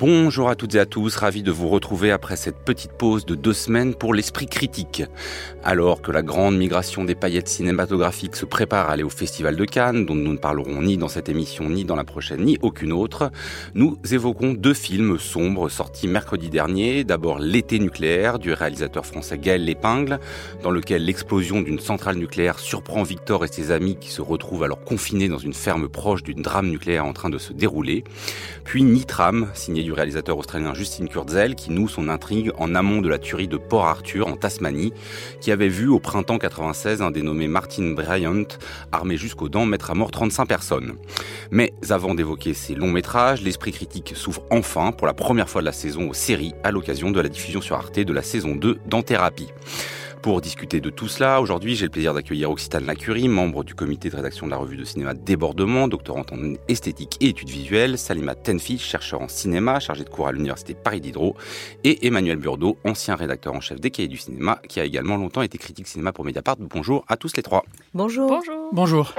Bonjour à toutes et à tous, ravi de vous retrouver après cette petite pause de deux semaines pour l'esprit critique. Alors que la grande migration des paillettes cinématographiques se prépare à aller au Festival de Cannes, dont nous ne parlerons ni dans cette émission, ni dans la prochaine, ni aucune autre, nous évoquons deux films sombres sortis mercredi dernier. D'abord L'été nucléaire du réalisateur français Gaël Lépingle, dans lequel l'explosion d'une centrale nucléaire surprend Victor et ses amis qui se retrouvent alors confinés dans une ferme proche d'une drame nucléaire en train de se dérouler. Puis Nitram, signé réalisateur australien Justin Kurzel qui noue son intrigue en amont de la tuerie de Port Arthur en Tasmanie, qui avait vu au printemps 96 un dénommé Martin Bryant, armé jusqu'aux dents, mettre à mort 35 personnes. Mais avant d'évoquer ces longs métrages, l'esprit critique s'ouvre enfin pour la première fois de la saison aux séries à l'occasion de la diffusion sur Arte de la saison 2 dans Thérapie. Pour discuter de tout cela, aujourd'hui, j'ai le plaisir d'accueillir Occitane Lacurie, membre du comité de rédaction de la revue de cinéma Débordement, doctorante en esthétique et études visuelles, Salima Tenfi, chercheur en cinéma, chargé de cours à l'université Paris Diderot, et Emmanuel Burdeau, ancien rédacteur en chef des cahiers du cinéma, qui a également longtemps été critique cinéma pour Mediapart. Bonjour à tous les trois. Bonjour. Bonjour. Bonjour.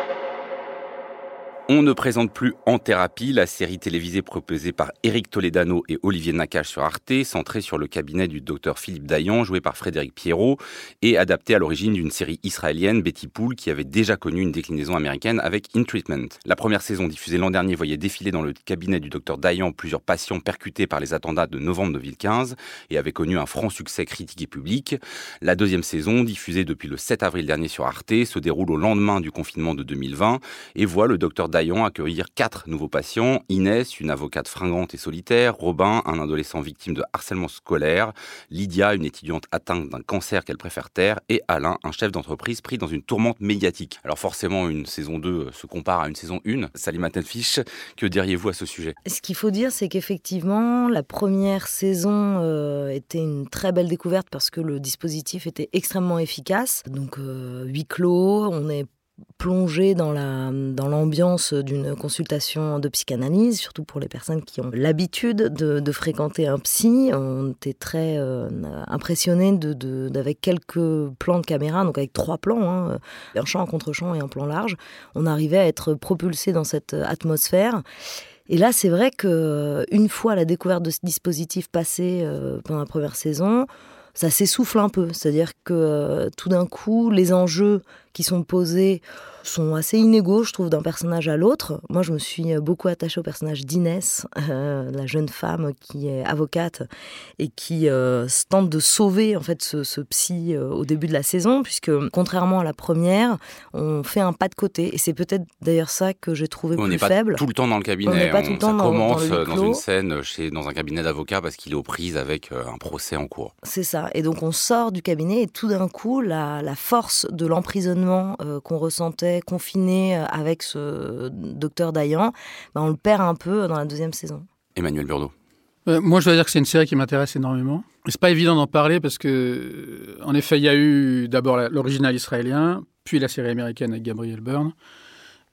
On ne présente plus En thérapie, la série télévisée proposée par Éric Toledano et Olivier Nakache sur Arte, centrée sur le cabinet du docteur Philippe Dayan, joué par Frédéric Pierrot, et adaptée à l'origine d'une série israélienne, Betty Pool, qui avait déjà connu une déclinaison américaine avec In Treatment. La première saison diffusée l'an dernier voyait défiler dans le cabinet du docteur Dayan plusieurs patients percutés par les attentats de novembre 2015 et avait connu un franc succès critique et public. La deuxième saison, diffusée depuis le 7 avril dernier sur Arte, se déroule au lendemain du confinement de 2020 et voit le docteur Dayan accueillir quatre nouveaux patients. Inès, une avocate fringante et solitaire. Robin, un adolescent victime de harcèlement scolaire. Lydia, une étudiante atteinte d'un cancer qu'elle préfère taire. Et Alain, un chef d'entreprise pris dans une tourmente médiatique. Alors forcément, une saison 2 se compare à une saison 1. Salima Tenfish, que diriez-vous à ce sujet? Ce qu'il faut dire, c'est qu'effectivement, la première saison euh, était une très belle découverte parce que le dispositif était extrêmement efficace. Donc, euh, huis clos, on est plongé dans la dans l'ambiance d'une consultation de psychanalyse, surtout pour les personnes qui ont l'habitude de, fréquenter un psy. On était très euh, impressionnés de, d'avec quelques plans de caméra, donc avec trois plans, hein, un champ, un contre-champ et un plan large, on arrivait à être propulsé dans cette atmosphère. Et là, c'est vrai que une fois la découverte de ce dispositif passé euh, pendant la première saison, ça s'essouffle un peu. C'est-à-dire que euh, tout d'un coup, les enjeux qui sont posés sont assez inégaux, je trouve, d'un personnage à l'autre. Moi, je me suis beaucoup attachée au personnage d'Inès, euh, la jeune femme qui est avocate et qui euh, tente de sauver en fait ce, ce psy euh, au début de la saison, puisque contrairement à la première, on fait un pas de côté. Et c'est peut-être d'ailleurs ça que j'ai trouvé on plus n'est pas faible. tout le temps dans le cabinet. On n'est pas tout le temps ça dans- commence dans le dans une scène chez, dans un cabinet d'avocat parce qu'il est aux prises avec euh, un procès en cours. C'est ça. Et donc on sort du cabinet et tout d'un coup, la, la force de l'emprisonnement euh, qu'on ressentait confiné euh, avec ce docteur Dayan, ben, on le perd un peu dans la deuxième saison. Emmanuel Burdeau. Euh, moi, je dois dire que c'est une série qui m'intéresse énormément. C'est pas évident d'en parler parce que, en effet, il y a eu d'abord l'original israélien, puis la série américaine avec Gabriel Byrne.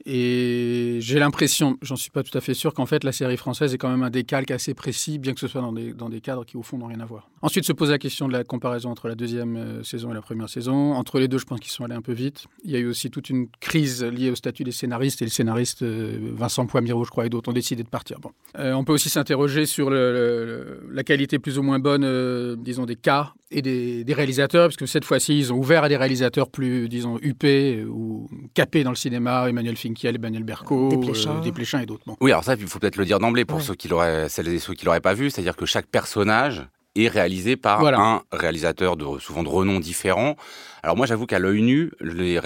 Et j'ai l'impression, j'en suis pas tout à fait sûr, qu'en fait la série française est quand même un décalque assez précis, bien que ce soit dans des, dans des cadres qui au fond n'ont rien à voir. Ensuite se pose la question de la comparaison entre la deuxième euh, saison et la première saison. Entre les deux, je pense qu'ils sont allés un peu vite. Il y a eu aussi toute une crise liée au statut des scénaristes et le scénariste euh, Vincent Poimiro, je crois, et d'autres ont décidé de partir. Bon. Euh, on peut aussi s'interroger sur la qualité plus ou moins bonne, euh, disons, des cas et des, des réalisateurs, parce que cette fois-ci, ils ont ouvert à des réalisateurs plus, disons, huppés ou capés dans le cinéma, Emmanuel Finkiel, Emmanuel Berco, Desplechin. euh, Desplechin et d'autres. Bon. Oui, alors ça, il faut peut-être le dire d'emblée pour Ouais. ceux qui l'auraient, celles et ceux qui l'auraient pas vu, c'est-à-dire que chaque personnage est réalisé par Voilà. un réalisateur de souvent de renom différent. Alors moi, j'avoue qu'à l'œil nu, les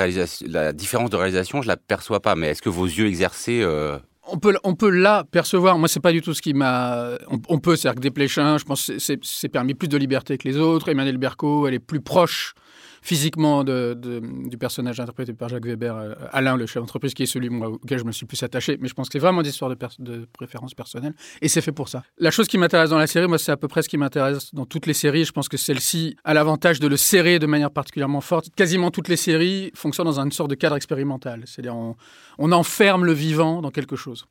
la différence de réalisation, je la perçois pas. Mais est-ce que vos yeux exercés euh, On peut, on peut là percevoir, moi c'est pas du tout ce qui m'a... On, on peut, c'est-à-dire que Desplechin, je pense que c'est- c'est c'est permis plus de liberté que les autres. Emmanuel Berco, elle est plus proche physiquement du personnage interprété par Jacques Weber, euh, Alain, le chef d'entreprise, qui est celui auquel je me suis plus attaché. Mais je pense que c'est vraiment des histoires de, de préférence personnelle. Et c'est fait pour ça. La chose qui m'intéresse dans la série, moi, c'est à peu près ce qui m'intéresse dans toutes les séries. Je pense que celle-ci a l'avantage de le serrer de manière particulièrement forte. Quasiment toutes les séries fonctionnent dans une sorte de cadre expérimental. C'est-à-dire, on enferme le vivant dans quelque chose.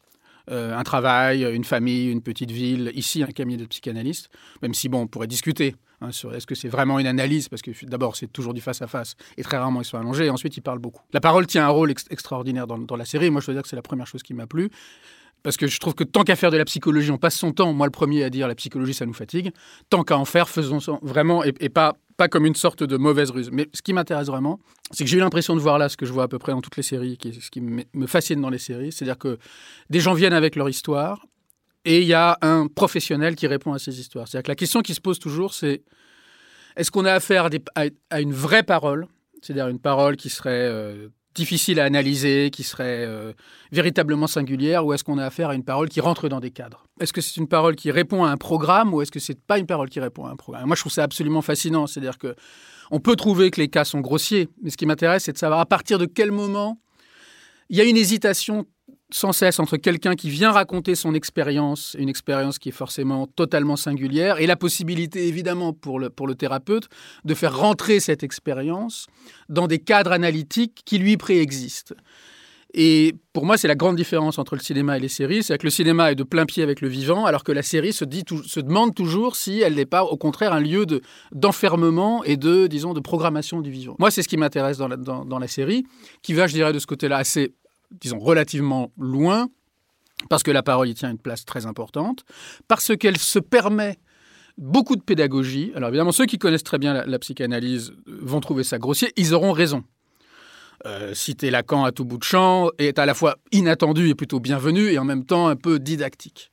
Euh, un travail, une famille, une petite ville, ici un cabinet de psychanalyste, même si bon, on pourrait discuter hein, est-ce que c'est vraiment une analyse, parce que d'abord c'est toujours du face-à-face, et très rarement ils sont allongés, et ensuite ils parlent beaucoup. La parole tient un rôle extraordinaire dans, dans, la série, moi je dois dire que c'est la première chose qui m'a plu, parce que je trouve que tant qu'à faire de la psychologie, on passe son temps, moi le premier à dire la psychologie ça nous fatigue, tant qu'à en faire, faisons vraiment, et, pas pas comme une sorte de mauvaise ruse. Mais ce qui m'intéresse vraiment, c'est que j'ai eu l'impression de voir là ce que je vois à peu près dans toutes les séries, ce qui me fascine dans les séries, c'est-à-dire que des gens viennent avec leur histoire et il y a un professionnel qui répond à ces histoires. C'est-à-dire que la question qui se pose toujours, c'est est-ce qu'on a affaire à, une vraie parole, c'est-à-dire une parole qui serait euh, difficile à analyser, qui serait euh, véritablement singulière, ou est-ce qu'on a affaire à une parole qui rentre dans des cadres? Est-ce que c'est une parole qui répond à un programme, ou est-ce que c'est pas une parole qui répond à un programme? Moi, je trouve ça absolument fascinant. C'est-à-dire que on peut trouver que les cas sont grossiers, mais ce qui m'intéresse, c'est de savoir à partir de quel moment il y a une hésitation sans cesse entre quelqu'un qui vient raconter son expérience, une expérience qui est forcément totalement singulière, et la possibilité évidemment pour le, pour le thérapeute de faire rentrer cette expérience dans des cadres analytiques qui lui préexistent. Et pour moi, c'est la grande différence entre le cinéma et les séries, c'est que le cinéma est de plein pied avec le vivant, alors que la série se, dit, se demande toujours si elle n'est pas, au contraire, un lieu de, d'enfermement et de, disons, de programmation du vivant. Moi, c'est ce qui m'intéresse dans dans, dans la série, qui va, je dirais, de ce côté-là assez disons, relativement loin, parce que la parole y tient une place très importante, parce qu'elle se permet beaucoup de pédagogie. Alors évidemment, ceux qui connaissent très bien la, psychanalyse vont trouver ça grossier, ils auront raison. Euh, citer Lacan à tout bout de champ est à la fois inattendu et plutôt bienvenu, et en même temps un peu didactique.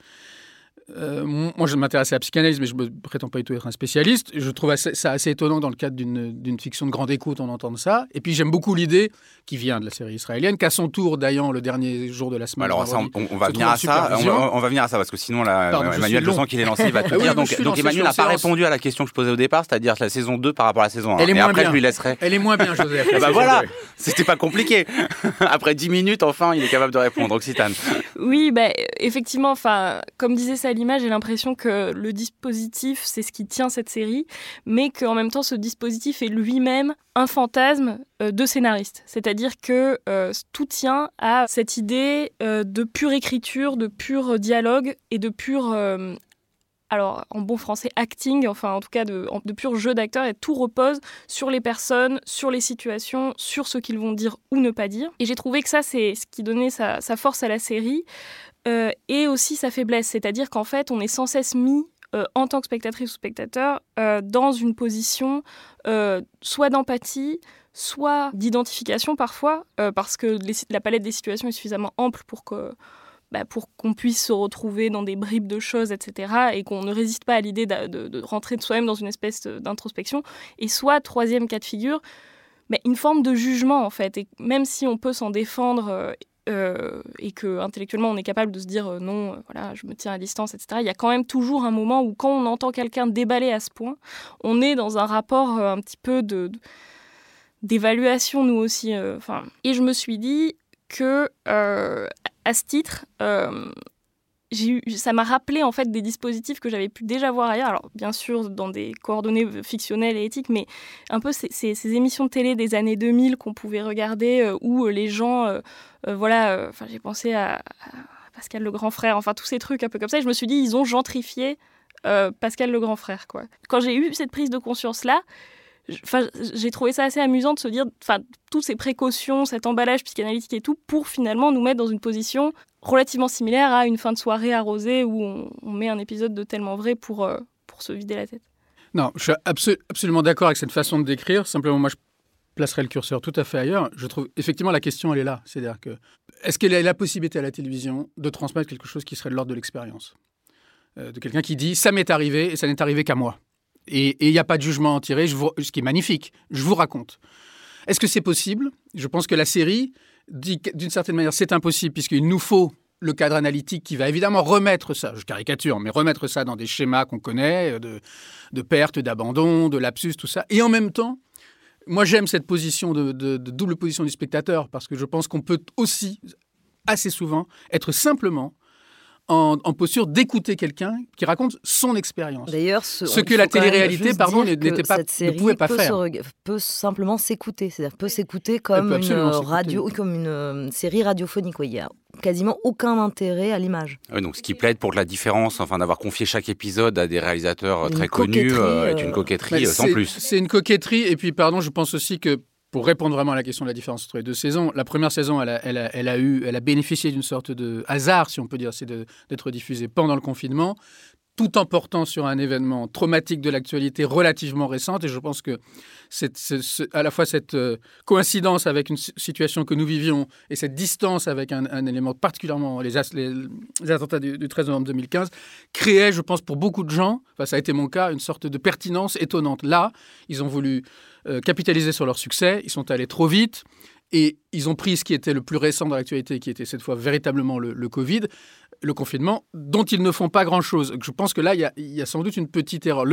Euh, moi, je m'intéresse à la psychanalyse, mais je ne prétends pas du tout être un spécialiste. Je trouve ça assez étonnant dans le cadre d'une fiction de grande écoute, on entend ça. Et puis, j'aime beaucoup l'idée, qui vient de la série israélienne, qu'à son tour, d'ailleurs, le dernier jour de la semaine. Alors, on, va venir à ça. On va, venir à ça, parce que sinon, Emmanuel, je sens qu'il est lancé, il va tout dire. Donc, donc Emmanuel n'a pas répondu à la question que je posais au départ, c'est-à-dire la saison 2 par rapport à la saison 1. Elle est Et moins après, bien. je lui laisserai. Elle est moins bien, Joseph. bah voilà, c'était pas compliqué. après 10 minutes, enfin, il est capable de répondre. Occitane. Oui, bah, effectivement, enfin, comme disait Salima, j'ai l'impression que le dispositif, c'est ce qui tient cette série, mais qu'en même temps, ce dispositif est lui-même un fantasme euh, de scénariste. C'est-à-dire que euh, tout tient à cette idée euh, de pure écriture, de pur dialogue et de pur alors en bon français acting, enfin en tout cas de, de pur jeu d'acteur, et tout repose sur les personnes, sur les situations, sur ce qu'ils vont dire ou ne pas dire. Et j'ai trouvé que ça, c'est ce qui donnait sa force à la série, euh, et aussi sa faiblesse, c'est-à-dire qu'en fait, on est sans cesse mis euh, en tant que spectatrice ou spectateur euh, dans une position soit d'empathie, soit d'identification parfois, parce que la palette des situations est suffisamment ample pour que bah, pour qu'on puisse se retrouver dans des bribes de choses, etc., et qu'on ne résiste pas à l'idée de, rentrer de soi-même dans une espèce d'introspection, et soit, troisième cas de figure, mais une forme de jugement, en fait, et même si on peut s'en défendre, euh, et que intellectuellement on est capable de se dire euh, non, voilà, je me tiens à distance, etc., il y a quand même toujours un moment où quand on entend quelqu'un déballer à ce point, on est dans un rapport euh, un petit peu de... d'évaluation nous aussi enfin et je me suis dit que à ce titre, euh, ça m'a rappelé en fait des dispositifs que j'avais pu déjà voir ailleurs. Alors bien sûr dans des coordonnées fictionnelles et éthiques, mais un peu ces, émissions de télé des années 2000 qu'on pouvait regarder euh, où les gens, euh, voilà, enfin j'ai pensé à, à, Pascal le grand frère, enfin tous ces trucs un peu comme ça. Et je me suis dit ils ont gentrifié Pascal le grand frère quoi. Quand j'ai eu cette prise de conscience là. Enfin, j'ai trouvé ça assez amusant de se dire, enfin, toutes ces précautions, cet emballage psychanalytique et tout, pour finalement nous mettre dans une position relativement similaire à une fin de soirée arrosée où on, met un épisode de tellement vrai pour, euh, pour se vider la tête. Non, je suis absolu absolument d'accord avec cette façon de décrire. Simplement, moi, je placerai le curseur tout à fait ailleurs. Je trouve effectivement la question, elle est là. C'est-à-dire que est-ce qu'il y a la possibilité à la télévision de transmettre quelque chose qui serait de l'ordre de l'expérience? Euh, De quelqu'un qui dit ça m'est arrivé et ça n'est arrivé qu'à moi. Et il n'y a pas de jugement à en tirer, ce qui est magnifique. Je vous raconte. Est-ce que c'est possible? Je pense que la série dit d'une certaine manière c'est impossible puisqu'il nous faut le cadre analytique qui va évidemment remettre ça, je caricature, mais remettre ça dans des schémas qu'on connaît, de, de perte, d'abandon, de lapsus, tout ça. Et en même temps, Moi, j'aime cette position de, double position du spectateur parce que je pense qu'on peut aussi, assez souvent, être simplement en, posture d'écouter quelqu'un qui raconte son expérience. D'ailleurs, ce, que la télé-réalité, pardon, n'était pas, ne pouvait pas faire. peut simplement s'écouter, c'est-à-dire peut s'écouter comme une radio, comme une euh, série radiophonique. Il y a quasiment aucun intérêt à l'image. donc ce qui plaide pour la différence, enfin d'avoir confié chaque épisode à des réalisateurs très connus, euh, est une euh, coquetterie sans plus. C'est une coquetterie, et puis pardon, je pense aussi que pour répondre vraiment à la question de la différence entre les deux saisons, la première saison, elle a, eu, elle a bénéficié d'une sorte de hasard, si on peut dire, c'est d'être diffusée pendant le confinement, tout en portant sur un événement traumatique de l'actualité relativement récente. Et je pense que à la fois cette euh, coïncidence avec une situation que nous vivions et cette distance avec un, élément particulièrement, les, attentats du, 13 novembre 2015, créait, je pense, pour beaucoup de gens, enfin, ça a été mon cas, une sorte de pertinence étonnante. Là, ils ont voulu euh, capitaliser sur leur succès, ils sont allés trop vite et ils ont pris ce qui était le plus récent dans l'actualité, qui était cette fois véritablement le, Covid, le confinement, dont ils ne font pas grand-chose. Je pense que là, il y, a, sans doute une petite erreur.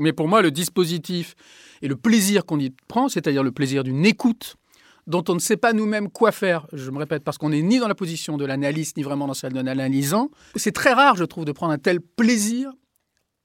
Mais pour moi, le dispositif et le plaisir qu'on y prend, c'est-à-dire le plaisir d'une écoute dont on ne sait pas nous-mêmes quoi faire, je me répète, parce qu'on n'est ni dans la position de l'analyste, ni vraiment dans celle d'un analysant, c'est très rare, je trouve, de prendre un tel plaisir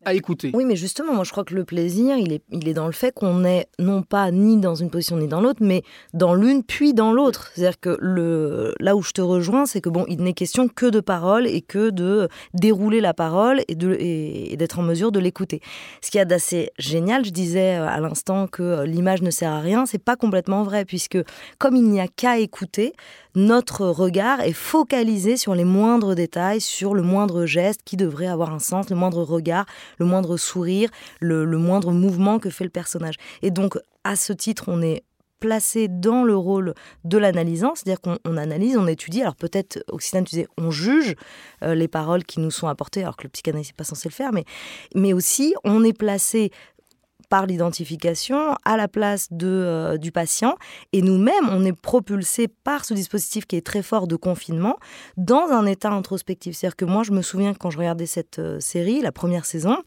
à écouter. Oui, mais justement, moi je crois que le plaisir, il est, dans le fait qu'on est non pas ni dans une position ni dans l'autre, mais dans l'une puis dans l'autre. C'est-à-dire que là où je te rejoins, c'est que bon, il n'est question que de parole et que de dérouler la parole et, et, d'être en mesure de l'écouter. Ce qu'il y a d'assez génial, je disais euh, à l'instant que euh, l'image ne sert à rien, c'est pas complètement vrai, puisque comme il n'y a qu'à écouter, notre regard est focalisé sur les moindres détails, sur le moindre geste qui devrait avoir un sens, le moindre regard, le moindre sourire, le, moindre mouvement que fait le personnage. Et donc, à ce titre, on est placé dans le rôle de l'analysant, c'est-à-dire qu'on analyse, on étudie. Alors peut-être, Occitane, tu disais, on juge euh, les paroles qui nous sont apportées, alors que le psychanalyste n'est pas censé le faire, mais, mais aussi on est placé par l'identification à la place de, euh, du patient. Et nous-mêmes, on est propulsé par ce dispositif qui est très fort de confinement dans un état introspectif. C'est-à-dire que moi, je me souviens que quand je regardais cette euh, série, la première saison,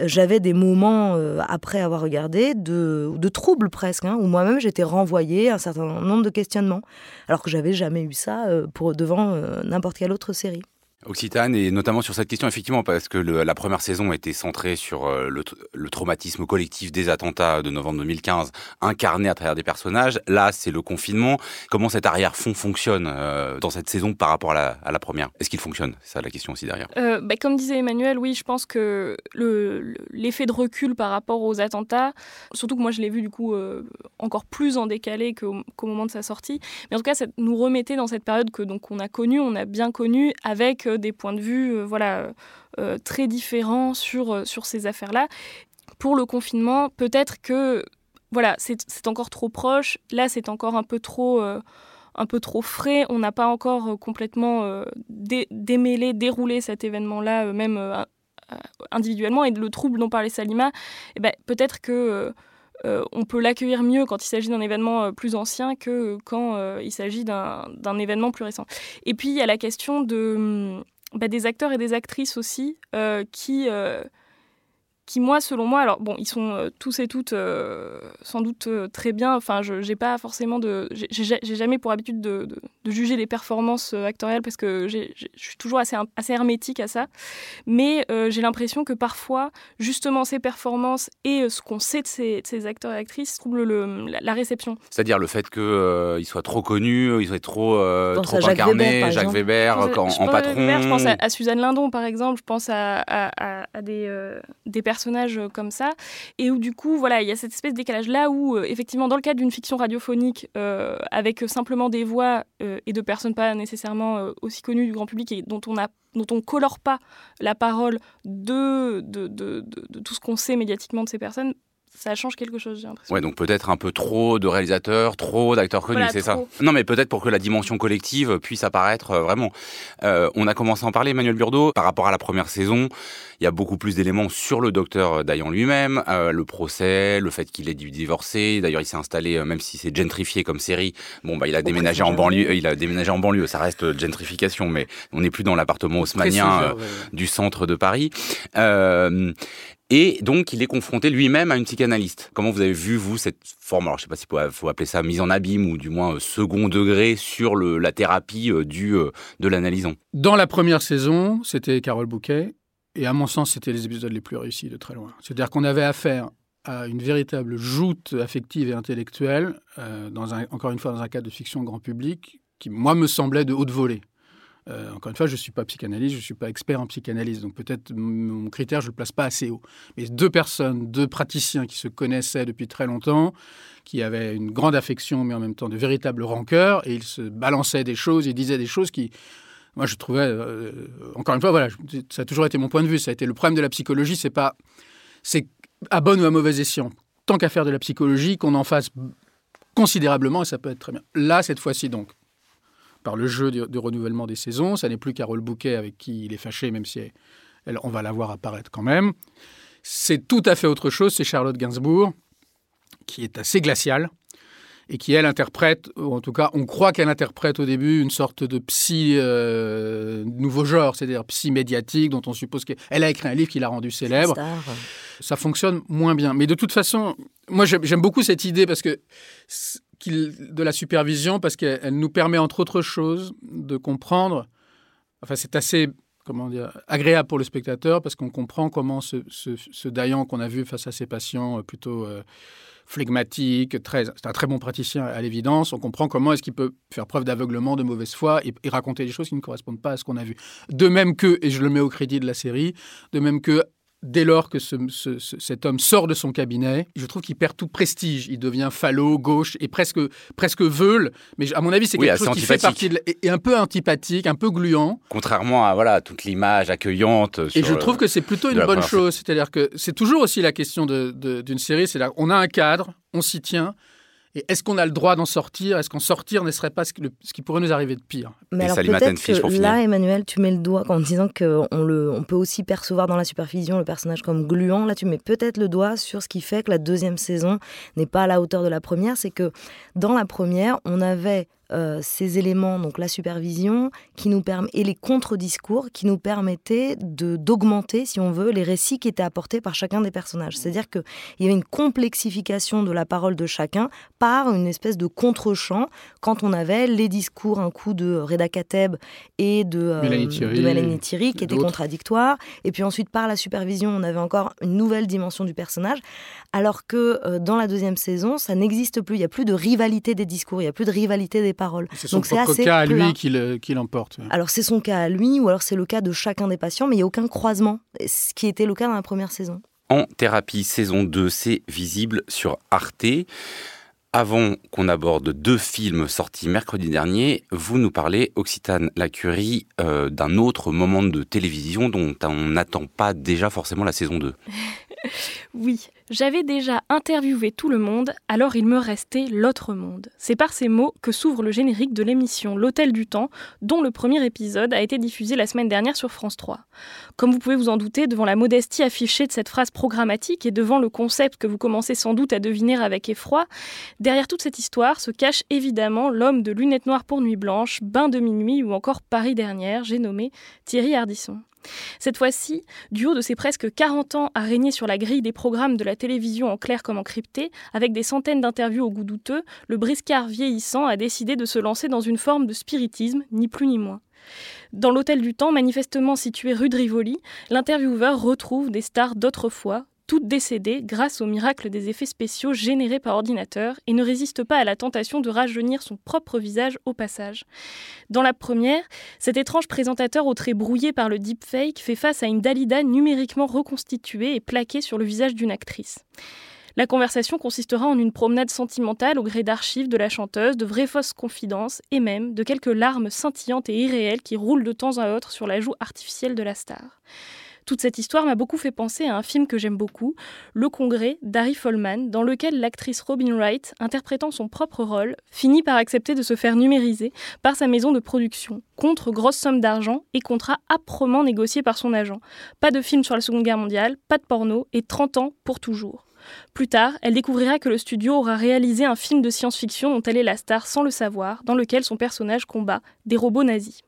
euh, j'avais des moments, après avoir regardé, de, de troubles presque, hein, où moi-même j'étais renvoyée à un certain nombre de questionnements, alors que j'avais jamais eu ça pour, devant n'importe quelle autre série. Occitane, et notamment sur cette question, effectivement, parce que la première saison était centrée sur euh, le, traumatisme collectif des attentats de novembre 2015, incarné à travers des personnages. Là, c'est le confinement. Comment cet arrière-fond fonctionne euh, dans cette saison par rapport à la, première? Est-ce qu'il fonctionne? C'est ça la question aussi derrière. Euh, bah, comme disait Emmanuel, oui, je pense que l'effet de recul par rapport aux attentats, surtout que moi je l'ai vu du coup encore plus en décalé qu'au moment de sa sortie, mais en tout cas, ça nous remettait dans cette période que donc on a connue, on a bien connue avec des points de vue euh, voilà, euh, très différents sur, euh, sur ces affaires-là. Pour le confinement, peut-être que voilà, c'est encore trop proche. Là, c'est encore un peu trop un peu trop frais. On n'a pas encore complètement démêlé, déroulé cet événement-là, même individuellement. Et le trouble dont parlait Salima, eh ben, peut-être que on peut l'accueillir mieux quand il s'agit d'un événement plus ancien que quand il s'agit d'un événement plus récent. Et puis il y a la question de hum, bah, des acteurs et des actrices aussi euh, qui, euh, qui, moi, selon moi, alors bon, ils sont euh, tous et toutes euh, sans doute euh, très bien. Enfin, je j'ai pas forcément de, j'ai jamais pour habitude de, de, juger les performances actoriales parce que je suis toujours assez assez hermétique à ça. Mais j'ai l'impression que parfois, justement, ces performances et ce qu'on sait de ces, ces, acteurs et actrices troublent le, la, réception. C'est-à-dire le fait qu'ils soient trop connus, ils soient trop trop incarnés. Jacques Weber, quand, en patron. je pense à, Suzanne Lindon, par exemple. Je pense à, à, à des des personnages euh, comme ça, et où du coup, voilà, il y a cette espèce de décalage-là où, euh, effectivement, dans le cadre d'une fiction radiophonique, euh, avec simplement des voix et de personnes pas nécessairement aussi connues du grand public et dont on a dont on colore pas la parole de, de, de tout ce qu'on sait médiatiquement de ces personnes, ça change quelque chose, j'ai l'impression. Ouais, donc peut-être un peu trop de réalisateurs, trop d'acteurs connus, c'est ça Non, mais peut-être pour que la dimension collective puisse apparaître euh, vraiment. Euh, on a commencé à en parler, Emmanuel Burdeau, par rapport à la première saison. Il y a beaucoup plus d'éléments sur le docteur Dayan lui-même, euh, le procès, le fait qu'il ait dû divorcer. D'ailleurs, il s'est installé, même si c'est gentrifié comme série. Bon, bah, il a déménagé en banlieue. Il a déménagé en banlieue. Ça reste gentrification, mais on n'est plus dans l'appartement haussmanien du centre de Paris. Et donc, il est confronté lui-même à une psychanalyste. Comment vous avez vu, vous, cette forme, alors je ne sais pas s'il faut appeler ça mise en abîme ou du moins euh, second degré sur la thérapie euh, du, euh, de l'analysant? Dans la première saison, c'était Carole Bouquet. Et à mon sens, c'était les épisodes les plus réussis de très loin. C'est-à-dire qu'on avait affaire à une véritable joute affective et intellectuelle, dans encore une fois dans un cadre de fiction grand public, qui, moi, me semblait de haute volée. Euh, encore une fois, je ne suis pas psychanalyste, je ne suis pas expert en psychanalyse, donc peut-être mon critère, je ne le place pas assez haut. Mais deux personnes, deux praticiens qui se connaissaient depuis très longtemps, qui avaient une grande affection, mais en même temps de véritables rancœurs, et ils se balançaient des choses, ils disaient des choses qui, moi, je trouvais, euh, encore une fois, voilà, ça a toujours été mon point de vue, ça a été le problème de la psychologie, c'est pas, c'est à bon ou à mauvais escient. Tant qu'à faire de la psychologie, qu'on en fasse considérablement, ça peut être très bien. Là, cette fois-ci, donc, par le jeu de, renouvellement des saisons. Ça n'est plus Carole Bouquet avec qui il est fâché, même si elle, on va la voir apparaître quand même. C'est tout à fait autre chose, c'est Charlotte Gainsbourg, qui est assez glaciale et qui, elle, interprète, ou en tout cas, on croit qu'elle interprète au début une sorte de psy euh, nouveau genre, c'est-à-dire psy médiatique, dont on suppose qu'elle a écrit un livre qui l'a rendu célèbre. Ça fonctionne moins bien. Mais de toute façon, moi, j'aime beaucoup cette idée parce que de la supervision parce qu'elle nous permet, entre autres choses, de comprendre. Enfin, c'est assez comment dire, agréable pour le spectateur parce qu'on comprend comment ce, ce, qu'on a vu face à ses patients euh, plutôt euh, très, c'est un très bon praticien à l'évidence, on comprend comment est-ce qu'il peut faire preuve d'aveuglement, de mauvaise foi et, et, raconter des choses qui ne correspondent pas à ce qu'on a vu. De même que, et je le mets au crédit de la série, de même que dès lors que cet homme sort de son cabinet, je trouve qu'il perd tout prestige. Il devient falot, gauche et presque, presque veule. Mais à mon avis, c'est quelque chose qui fait partie de, et, un peu antipathique, un peu gluant. Contrairement à voilà toute l'image accueillante. et je trouve que c'est plutôt une bonne chose. C'est-à-dire que c'est toujours aussi la question d'une série. C'est là, on a un cadre, on s'y tient. Et est-ce qu'on a le droit d'en sortir? Est-ce qu'en sortir ne serait pas ce, qui pourrait nous arriver de pire? Mais alors peut-être que là, Emmanuel, tu mets le doigt en disant qu'on on peut aussi percevoir dans la supervision le personnage comme gluant. Là, tu mets peut-être le doigt sur ce qui fait que la deuxième saison n'est pas à la hauteur de la première. C'est que dans la première, on avait euh, ces éléments, donc la supervision, qui nous permet, et les contre-discours qui nous permettaient de d'augmenter, si on veut, les récits qui étaient apportés par chacun des personnages. C'est-à-dire qu'il y avait une complexification de la parole de chacun par une espèce de contre-champ quand on avait les discours, un coup de Reda Kateb et de, euh, Mélanie, Thierry, qui étaient contradictoires, et puis ensuite par la supervision, on avait encore une nouvelle dimension du personnage, alors que euh, dans la deuxième saison, ça n'existe plus, il n'y a plus de rivalité des discours, il n'y a plus de rivalité des paroles. C'est son propre cas à lui qui l'emporte. alors c'est son cas à lui, ou alors c'est le cas de chacun des patients, mais il n'y a aucun croisement, ce qui était le cas dans la première saison. En thérapie, saison 2, c'est visible sur Arte. Avant qu'on aborde deux films sortis mercredi dernier, vous nous parlez, Occitane Lacurie, euh, d'un autre moment de télévision dont on n'attend pas déjà forcément la saison 2. oui, j'avais déjà interviewé tout le monde, alors il me restait l'autre monde. C'est par ces mots que s'ouvre le générique de l'émission L'Hôtel du Temps, dont le premier épisode a été diffusé la semaine dernière sur France 3. Comme vous pouvez vous en douter, devant la modestie affichée de cette phrase programmatique et devant le concept que vous commencez sans doute à deviner avec effroi, derrière toute cette histoire se cache évidemment l'homme de lunettes noires pour nuit blanche, bain de minuit ou encore Paris dernière, j'ai nommé Thierry Ardisson. Cette fois-ci, du haut de ses presque 40 ans à régner sur la grille des programmes de la télévision en clair comme en crypté, avec des centaines d'interviews au goût douteux, le briscard vieillissant a décidé de se lancer dans une forme de spiritisme, ni plus ni moins. Dans l'Hôtel du Temps, manifestement situé rue de Rivoli, l'intervieweur retrouve des stars d'autrefois, toutes décédées grâce au miracle des effets spéciaux générés par ordinateur et ne résiste pas à la tentation de rajeunir son propre visage au passage. Dans la première, cet étrange présentateur au traits brouillé par le deepfake fait face à une Dalida numériquement reconstituée et plaquée sur le visage d'une actrice. La conversation consistera en une promenade sentimentale au gré d'archives de la chanteuse, de vraies fausses confidences et même de quelques larmes scintillantes et irréelles qui roulent de temps à autre sur la joue artificielle de la star. Toute cette histoire m'a beaucoup fait penser à un film que j'aime beaucoup, Le Congrès d'Harry Folman, dans lequel l'actrice Robin Wright, interprétant son propre rôle, finit par accepter de se faire numériser par sa maison de production, contre grosse somme d'argent et contrat âprement négocié par son agent. Pas de film sur la Seconde Guerre mondiale, pas de porno et 30 ans pour toujours. Plus tard, elle découvrira que le studio aura réalisé un film de science-fiction dont elle est la star sans le savoir, dans lequel son personnage combat des robots nazis.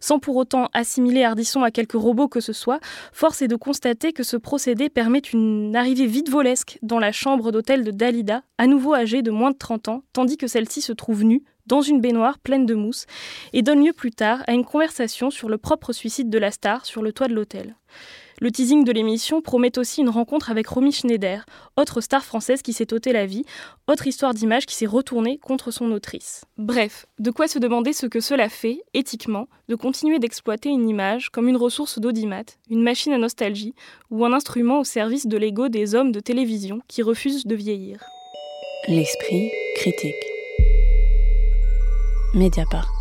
Sans pour autant assimiler Ardisson à quelques robots que ce soit, force est de constater que ce procédé permet une arrivée vite volesque dans la chambre d'hôtel de Dalida, à nouveau âgée de moins de 30 ans, tandis que celle-ci se trouve nue, dans une baignoire pleine de mousse, et donne lieu plus tard à une conversation sur le propre suicide de la star sur le toit de l'hôtel. Le teasing de l'émission promet aussi une rencontre avec Romy Schneider, autre star française qui s'est ôté la vie, autre histoire d'image qui s'est retournée contre son autrice. Bref, de quoi se demander ce que cela fait, éthiquement, de continuer d'exploiter une image comme une ressource d'audimat, une machine à nostalgie ou un instrument au service de l'ego des hommes de télévision qui refusent de vieillir. L'esprit critique. Mediapart.